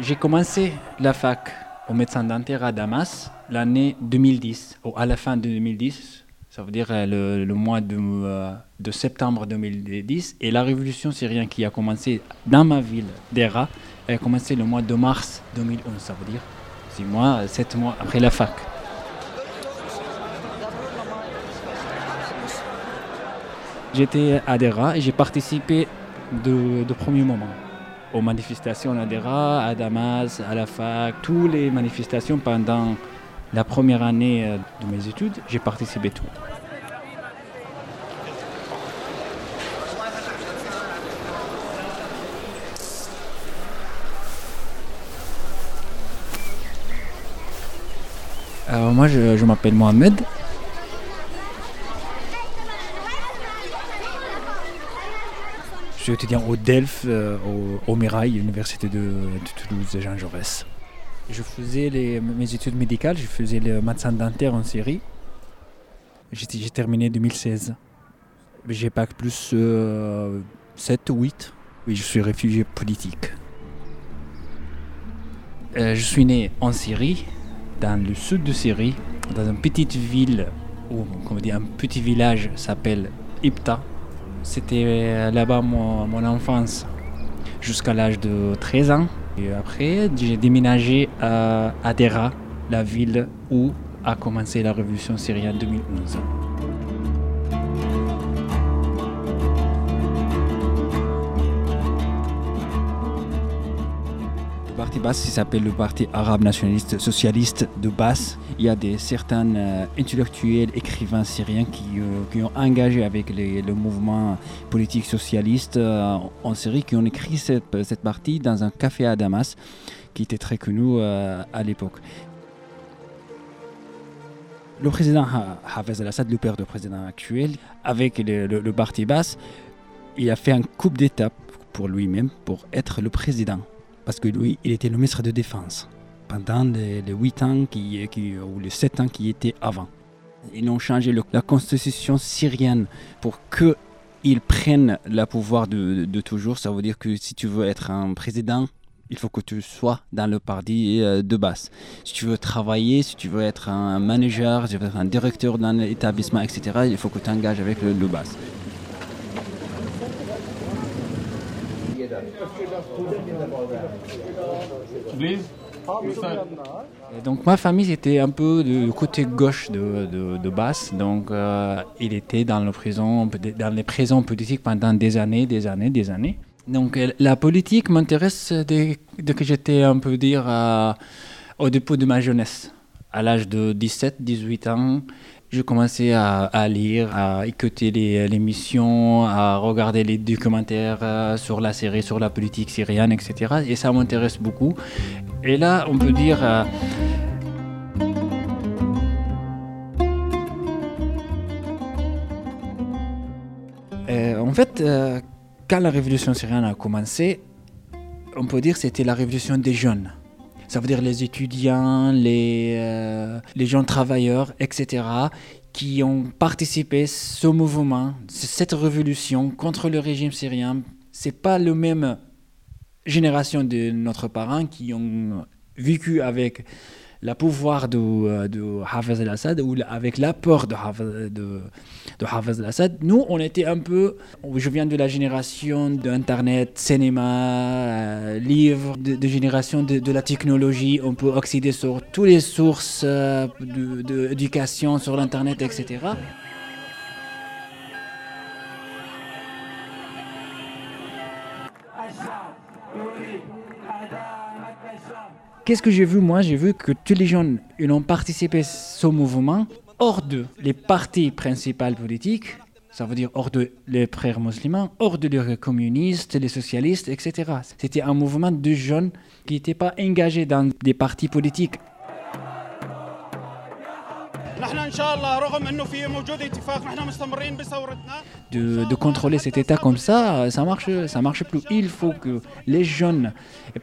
J'ai commencé la fac au médecin dentaire à Damas l'année 2010, ou à la fin de 2010, ça veut dire euh, le, mois de, euh, de, septembre 2010. Et la révolution syrienne qui a commencé dans ma ville d'Era, a commencé le mois de mars 2011, ça veut dire six mois, sept mois après la fac. J'étais à Dera et j'ai participé de, de premier moment aux manifestations à Dera, à Damas, à la fac, toutes les manifestations pendant la première année euh, de mes études, j'ai participé tout. Alors moi je, je m'appelle Mohamed, suis étudiant au DELF, euh, au, au Mirail, Université de, Toulouse, Jean Jaurès. Je faisais mes études médicales, je faisais le médecin dentaire en série. J'ai terminé en 2016. J'ai pas plus 7 euh, ou 8. Oui, je suis réfugié politique. Euh, je suis né en Syrie, dans le sud de Syrie, dans une petite ville, ou comment dire, un petit village s'appelle Ipta, c'était euh, là-bas mon, enfance jusqu'à l'âge de 13 ans. Et après, j'ai déménagé à Adera, la ville où a commencé la révolution syrienne en 2011. Parti s'appelle le Parti arabe nationaliste socialiste de Basse. Il y a des, certains euh, intellectuels, écrivains syriens qui, euh, qui ont engagé avec le mouvement politique socialiste euh, en Syrie, qui ont écrit cette, cette, partie dans un café à Damas, qui était très connu à l'époque. Le président Hafez al-Assad, le père du président actuel, avec le, le parti basse, il a fait un coup d'étape pour lui-même pour être le président parce que lui, il était le ministre de Défense pendant les, huit ans qui, ou les sept ans qui étaient avant. Ils ont changé la constitution syrienne pour qu'ils prennent le pouvoir de, toujours. Ça veut dire que si tu veux être un président, il faut que tu sois dans le parti euh, de base. Si tu veux travailler, si tu veux être un manager, si tu veux être un directeur d'un établissement, etc., il faut que tu engages avec le, le. Donc ma famille était un peu du côté gauche de, de, Basse, donc euh, il était dans, le prison, dans les prisons politiques pendant des années, des années, des années. Donc euh, la politique m'intéresse dès, que j'étais un peu dire au début de ma jeunesse, à l'âge de 17-18 ans. Je commençais à, lire, à écouter les émissions, à regarder les documentaires euh, sur la série, sur la politique syrienne, etc. Et ça m'intéresse beaucoup. Et là, on peut dire... Euh, euh, en fait, quand la révolution syrienne a commencé, on peut dire que c'était la révolution des jeunes ça veut dire les étudiants, les, euh, les gens travailleurs, etc., qui ont participé à ce mouvement, cette révolution contre le régime syrien. C'est pas la même génération de notre parents qui ont vécu avec le pouvoir de, euh, de Hafez al-Assad ou avec la peur de Hafez, de, de Hafez al-Assad. Nous, on était un peu. Je viens de la génération d'Internet, cinéma, euh, livres, de, de génération de, de, la technologie. On peut accéder sur toutes les sources euh, d'éducation sur l'Internet, etc. Qu'est-ce que j'ai vu moi J'ai vu que tous les jeunes ils ont participé à ce mouvement hors de les partis principaux politiques, ça veut dire hors de les frères musulmans, hors de les communistes, les socialistes, etc. C'était un mouvement de jeunes qui n'étaient pas engagés dans des partis politiques de, de, contrôler cet état comme ça, ça marche, ça marche plus. Il faut que les jeunes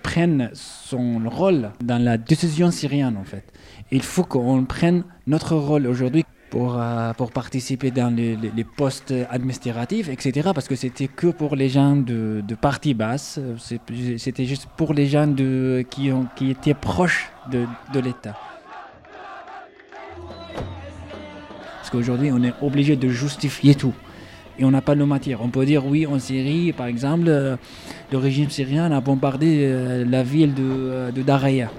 prennent son rôle dans la décision syrienne en fait. Il faut qu'on prenne notre rôle aujourd'hui pour, euh, pour participer dans les, les, les, postes administratifs, etc. Parce que c'était que pour les gens de, de partie basse, c'était juste pour les gens de, qui, ont, qui étaient proches de, de l'État. Qu'aujourd'hui, on est obligé de justifier tout. Et on n'a pas de matière. On peut dire, oui, en Syrie, par exemple, euh, le régime syrien a bombardé euh, la ville de, euh, de Daraya.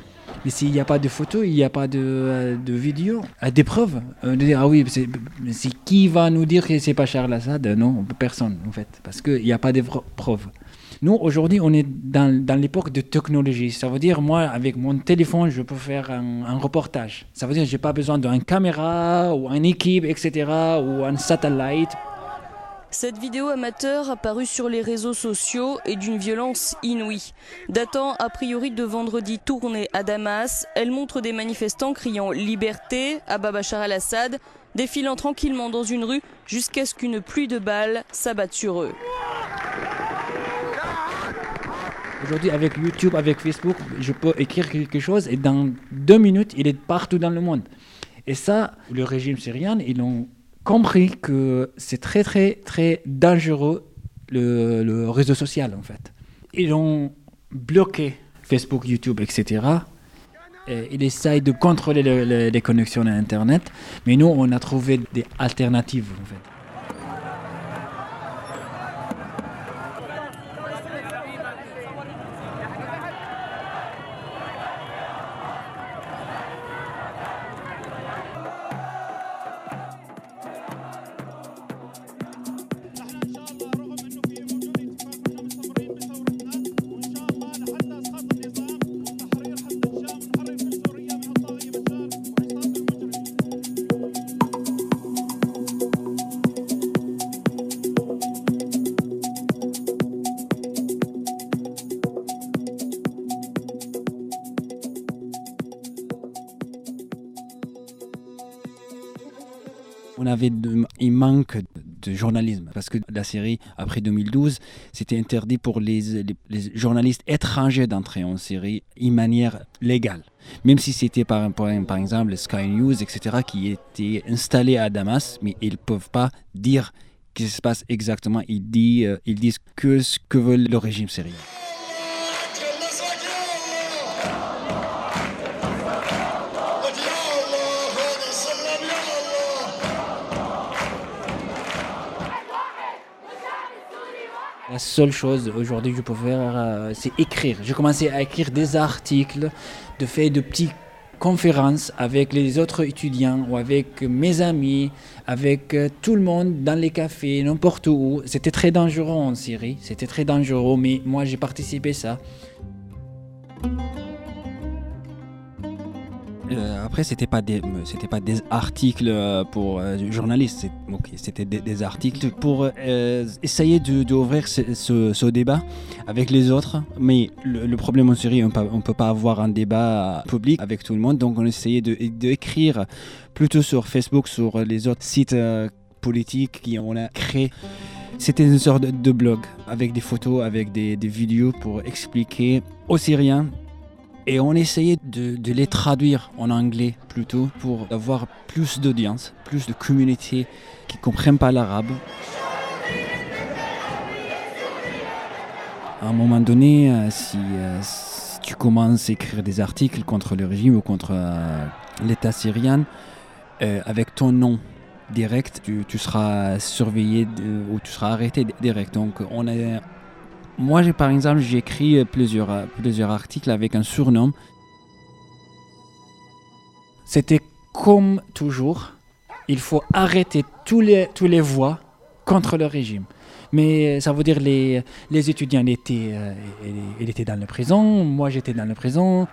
Mais s'il n'y a pas de photos, il n'y a pas de, euh, de vidéos, des preuves, on dit, ah oui, c'est qui va nous dire que c'est pas Charles Assad Non, personne, en fait, parce qu'il n'y a pas de preuves. Nous, aujourd'hui, on est dans, l'époque de technologie. Ça veut dire, moi, avec mon téléphone, je peux faire un, reportage. Ça veut dire je n'ai pas besoin d'une caméra ou une équipe, etc., ou un satellite. Cette vidéo amateur apparue sur les réseaux sociaux est d'une violence inouïe. Datant a priori de vendredi tourné à Damas, elle montre des manifestants criant liberté à Bachar al-Assad, défilant tranquillement dans une rue jusqu'à ce qu'une pluie de balles s'abatte sur eux. Aujourd'hui, avec YouTube, avec Facebook, je peux écrire quelque chose et dans deux minutes, il est partout dans le monde. Et ça, le régime syrien, ils ont compris que c'est très, très, très dangereux le, réseau social, en fait. Ils ont bloqué Facebook, YouTube, etc. Et ils essayent de contrôler le, le, les connexions à Internet, mais nous, on a trouvé des alternatives, en fait. De journalisme. Parce que la série après 2012 c'était interdit pour les, journalistes étrangers d'entrer en série de manière légale. Même si c'était par, par, exemple Sky News etc qui étaient installés à Damas mais ils peuvent pas dire ce qui se passe exactement. Ils, euh, ils disent que ce que veut le régime syrien La seule chose aujourd'hui que je peux faire, euh, c'est écrire. J'ai commencé à écrire des articles, de faire de petites conférences avec les autres étudiants ou avec mes amis, avec euh, tout le monde dans les cafés, n'importe où. C'était très dangereux en Syrie, c'était très dangereux, mais moi j'ai participé à ça. Euh, après, c'était pas des, pas des articles pour euh, journalistes, c'était des, articles pour euh, essayer d'ouvrir de, ce, débat avec les autres. Mais le, problème en Syrie, on ne peut pas avoir un débat public avec tout le monde, donc on essayait d'écrire plutôt sur Facebook, sur les autres sites euh, politiques qui on a créé. C'était une sorte de, blog avec des photos, avec des vidéos pour expliquer aux Syriens et on essayait de, les traduire en anglais plutôt pour avoir plus d'audience, plus de communautés qui ne comprennent pas l'arabe. À un moment donné, si, si, tu commences à écrire des articles contre le régime ou contre euh, l'État syrien, euh, avec ton nom direct, tu, tu seras surveillé ou tu seras arrêté direct. Donc, on est, moi, j'ai par exemple, j'ai écrit plusieurs, euh, plusieurs articles avec un surnom. C'était comme toujours, il faut arrêter tous les, tous les voix contre le régime. Mais ça veut dire les, les étudiants étaient, euh, étaient dans la prison, moi j'étais dans la prison.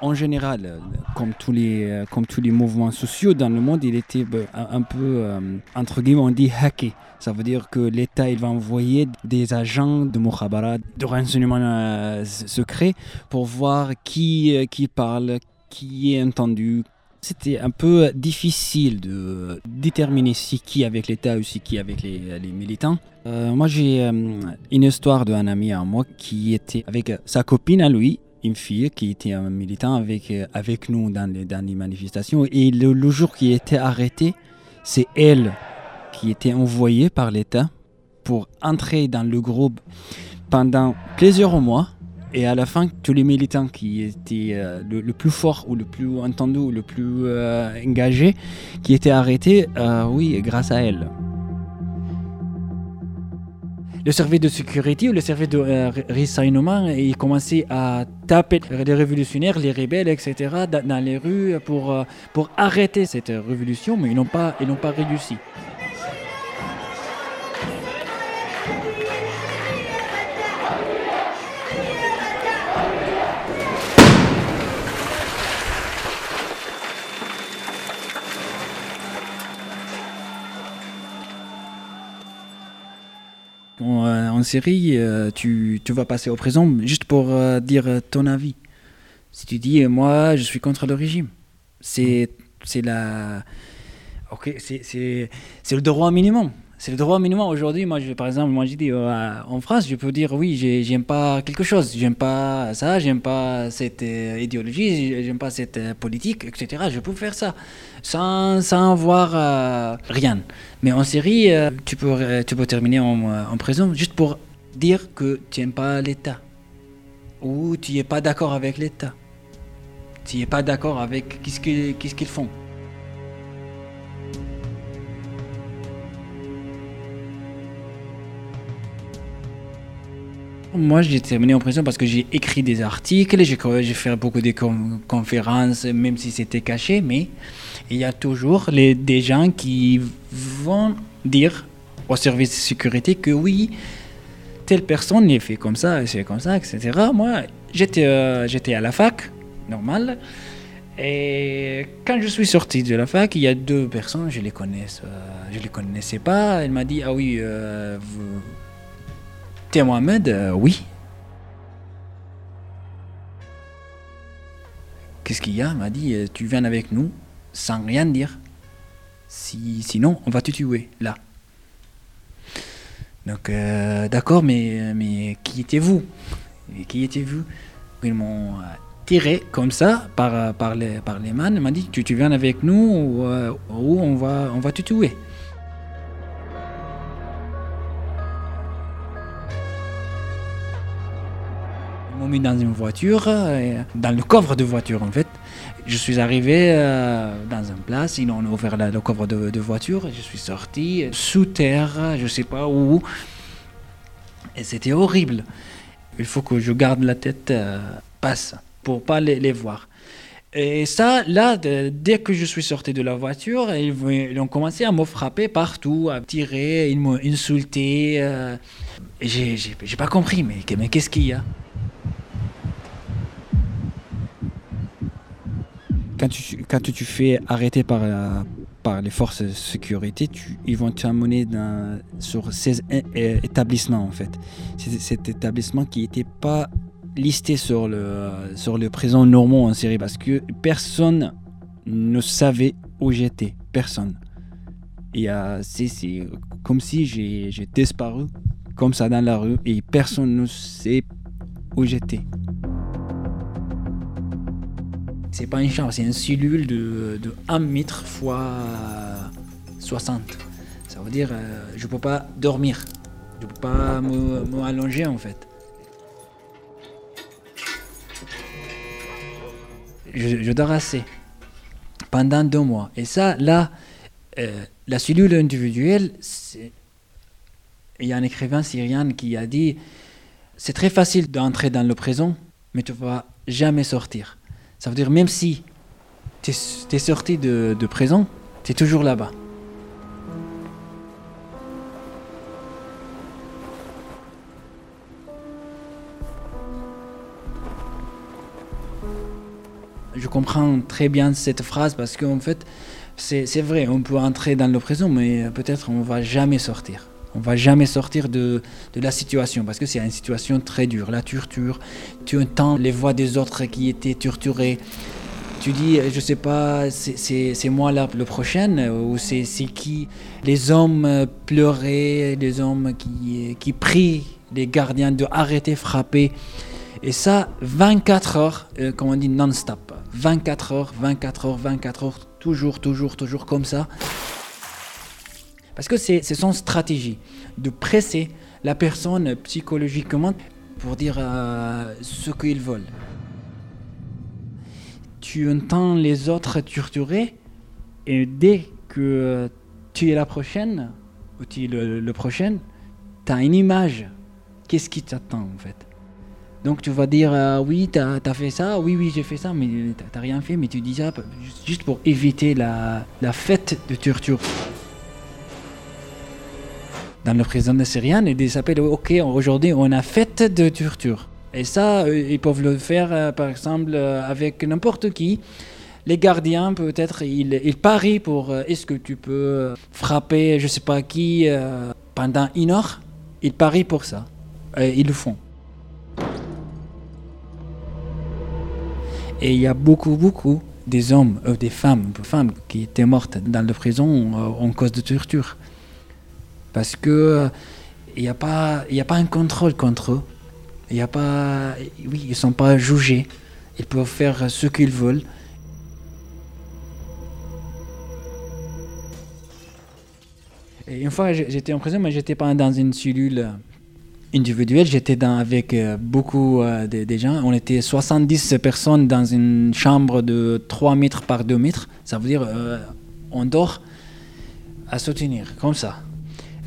En général, euh, comme tous les, euh, comme tous les mouvements sociaux dans le monde, il était euh, un, peu, entre guillemets, on dit hacké. Ça veut dire que l'État il va envoyer des agents de Mukhabarat, de renseignement euh, secret, pour voir qui, qui parle, qui est entendu. C'était un peu difficile de déterminer si qui avec l'État ou si qui avec les, militants. Moi, j'ai une histoire d'un ami à moi qui était avec sa copine à lui, une fille qui était un militant avec, euh, nous dans les, manifestations. Et le, jour qui était arrêté, c'est elle qui était envoyée par l'État pour entrer dans le groupe pendant plusieurs mois. Et à la fin, tous les militants qui étaient euh, le, plus fort ou le plus entendu ou le plus euh, engagé, qui étaient arrêtés, oui, grâce à elle. Le service de sécurité ou le service de euh, renseignement, il commençait à taper les révolutionnaires, les rebelles, etc. dans, les rues pour, euh, pour arrêter cette révolution, mais ils n'ont pas, ils pas réussi. En, euh, en Syrie, euh, tu, tu vas passer au prison juste pour euh, dire ton avis. Si tu dis, moi, je suis contre le régime, c'est c'est la. Ok, c'est le droit minimum. C'est le droit minimum. Aujourd'hui, moi, je, par exemple, moi, j'ai dit euh, en France, je peux dire oui, j'ai- j'aime pas quelque chose, j'aime pas ça, j'aime pas cette euh, idéologie, j'aime pas cette euh, politique, etc. Je peux faire ça sans, sans avoir euh, rien. Mais en Syrie, tu, peux, tu peux terminer en, en prison juste pour dire que tu n'aimes pas l'État ou tu n'es pas d'accord avec l'État. Tu n'es pas d'accord avec qu'est-ce qu'ils qu'est-ce qu'ils font. Moi, j'ai terminé en prison parce que j'ai écrit des articles, j'ai fait beaucoup de conférences, même si c'était caché, mais il y a toujours des gens qui vont dire au service de sécurité que oui, telle personne est fait comme ça, c'est comme ça, etc. Moi, j'étais euh, j'étais à la fac, normal. Et quand je suis sorti de la fac, il y a deux personnes, je les euh, les connaissais pas. Elle m'a dit ah oui, euh, vous, t'es Mohamed, Euh, oui. Qu'est-ce qu'il y a Elle m'a dit euh, tu viens avec nous sans rien dire. Si, sinon, on va te tuer là. Donc, euh, d'accord, mais, mais qui étiez-vous? Qui étiez-vous? Ils m'ont tiré comme ça par, par, les, par les mains. Ils dit tu, tu viens avec nous ou, ou on, va, on va te tuer. Ils m'ont mis dans une voiture, euh, dans le coffre de voiture en fait. Je suis arrivé euh, dans une place, ils ont ouvert le coffre de, voiture, je suis sorti euh, sous terre, je sais pas où. Et c'était horrible. Il faut que je garde la tête euh, basse pour pas les, voir. Et ça, là, dès que je suis sorti de la voiture, ils, ont commencé à me frapper partout, à me tirer, ils m'ont insulté. euh, j'ai pas compris, mais qu'est-ce qu'il y a? Quand tu, quand tu fais arrêter par, par les forces de sécurité, tu, ils vont t'amener sur ces établissements en fait. C'est cet établissement qui n'était pas listé sur le, sur le prison normand en Syrie parce que personne ne savait où j'étais. Personne. Euh, c'est comme si j'ai disparu comme ça dans la rue et personne ne sait où j'étais. C'est pas une chambre, c'est une cellule de, de 1 mètre fois 60. Ça veut dire euh, je peux pas dormir. Je peux pas me, me allonger en fait. je, dors assez pendant deux mois. Et ça, là, euh, la cellule individuelle, il y a un écrivain syrien qui a dit, c'est très facile d'entrer dans le présent, mais tu ne vas jamais sortir. Ça veut dire, même si tu es, sorti de, de présent, tu es toujours là-bas. je comprends très bien cette phrase parce qu'en fait, c'est vrai, on peut entrer dans le présent, mais peut-être on ne va jamais sortir. On va jamais sortir de, de la situation parce que c'est une situation très dure. La torture, tu entends les voix des autres qui étaient torturés. Tu dis, je sais pas, c'est moi là le prochain ou c'est qui? Les hommes pleuraient, les hommes qui, qui prient les gardiens de arrêter, frapper. Et ça, 24 heures, euh, comme on dit, non-stop. 24 heures, 24 heures, 24 heures, toujours, toujours, toujours comme ça. Parce que c'est son stratégie de presser la personne psychologiquement pour dire euh, ce qu'ils veulent. Tu entends les autres torturer et dès que tu es la prochaine, ou tu es le, prochain, tu as une image. Qu'est-ce qui t'attend en fait? Donc tu vas dire euh, oui, tu as, fait ça, oui, oui, j'ai fait ça, mais tu n'as rien fait, mais tu dis ça juste pour éviter la, fête de torture. Dans président de Syrienne, ils s'appellent Ok, aujourd'hui on a fête de torture. Et ça, euh, ils peuvent le faire euh, par exemple avec n'importe qui. Les gardiens, peut-être, ils, ils, parient pour est-ce que tu peux frapper, je sais pas qui, pendant une heure? Ils parient pour ça. Ils le font. Et il y a beaucoup, beaucoup des hommes, euh, des femmes, femmes qui étaient mortes dans la prison euh, en cause de torture. Parce que euh, il n'y a, pas, a pas un contrôle contre eux. A pas, oui, ils ne sont pas jugés. Ils peuvent faire ce qu'ils veulent. Une fois, j'étais en prison, mais j'étais pas dans une cellule individuel, j'étais avec euh, beaucoup euh, de, gens. On était 70 personnes dans une chambre de 3 mètres par 2 mètres. Ça veut dire euh, on dort à soutenir, comme ça.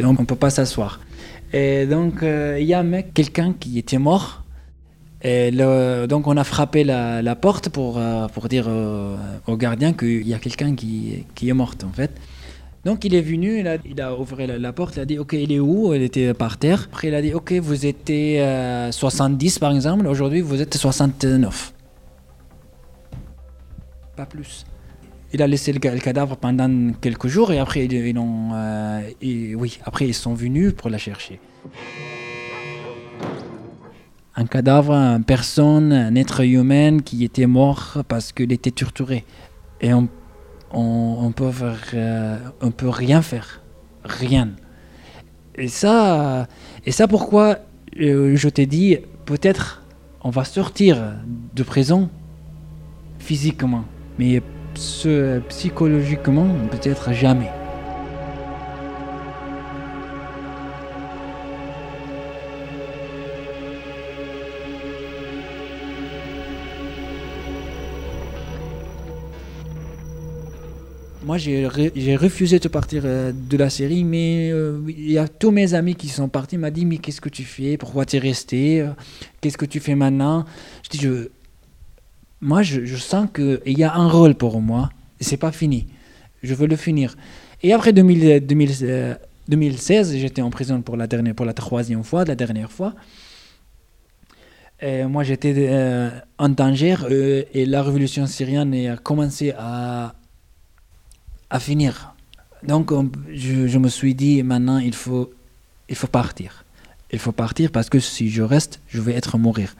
Donc on ne peut pas s'asseoir. Et donc il y a mec, quelqu'un qui était mort. Et donc on a frappé la, porte pour, pour dire au gardien qu'il y a quelqu'un qui, qui est mort en fait. Donc il est venu, il a, ouvert la, porte, il a dit ok il est où? Il était par terre. Après il a dit ok vous étiez 70 euh, par exemple, aujourd'hui vous êtes 69. Pas plus. Il a laissé le, cadavre pendant quelques jours et après ils, ont, euh, oui après ils sont venus pour la chercher. Un cadavre, une personne, un être humain qui était mort parce qu'il était torturé. Et on on, peut euh, on peut rien faire, rien. Et ça, et ça pourquoi euh, je t'ai dit peut-être on va sortir de prison physiquement, mais psychologiquement peut-être jamais. moi, j'ai, refusé de partir euh, de la série, mais euh, il y a tous mes amis qui sont partis, m'ont dit, mais qu'est-ce que tu fais? Pourquoi tu es resté Qu'est-ce que tu fais maintenant? Je dis, je, moi, je, sens qu'il y a un rôle pour moi, et c'est pas fini. Je veux le finir. Et après 2000, 2016, j'étais en prison pour la, dernière, pour la troisième fois, la dernière fois. Moi, j'étais euh, en danger et la révolution syrienne a commencé à à finir. Donc je, me suis dit maintenant il faut, il faut partir. Il faut partir parce que si je reste, je vais être mourir.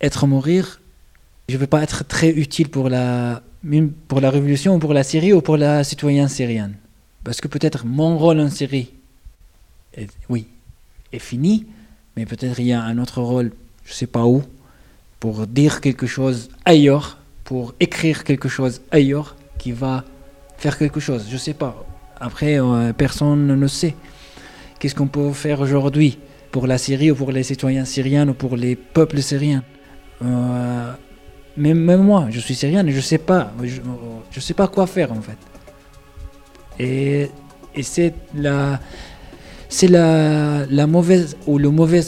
Être mourir, je ne vais pas être très utile pour la, pour la révolution ou pour la Syrie ou pour la citoyenne syrienne. Parce que peut-être mon rôle en Syrie, est, oui, est fini, mais peut-être il y a un autre rôle, je ne sais pas où, pour dire quelque chose ailleurs, pour écrire quelque chose ailleurs qui va faire quelque chose. Je sais pas. Après, euh, personne ne sait. Qu'est-ce qu'on peut faire aujourd'hui pour la Syrie ou pour les citoyens syriens ou pour les peuples syriens? Euh, même, même moi, je suis syrien et je sais pas, je, sais pas quoi faire en fait. Et, et c'est la, c'est la, la mauvaise ou le mauvais,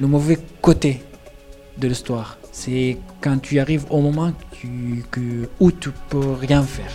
le mauvais côté de l'histoire. C'est quand tu arrives au moment que, où tu peux rien faire.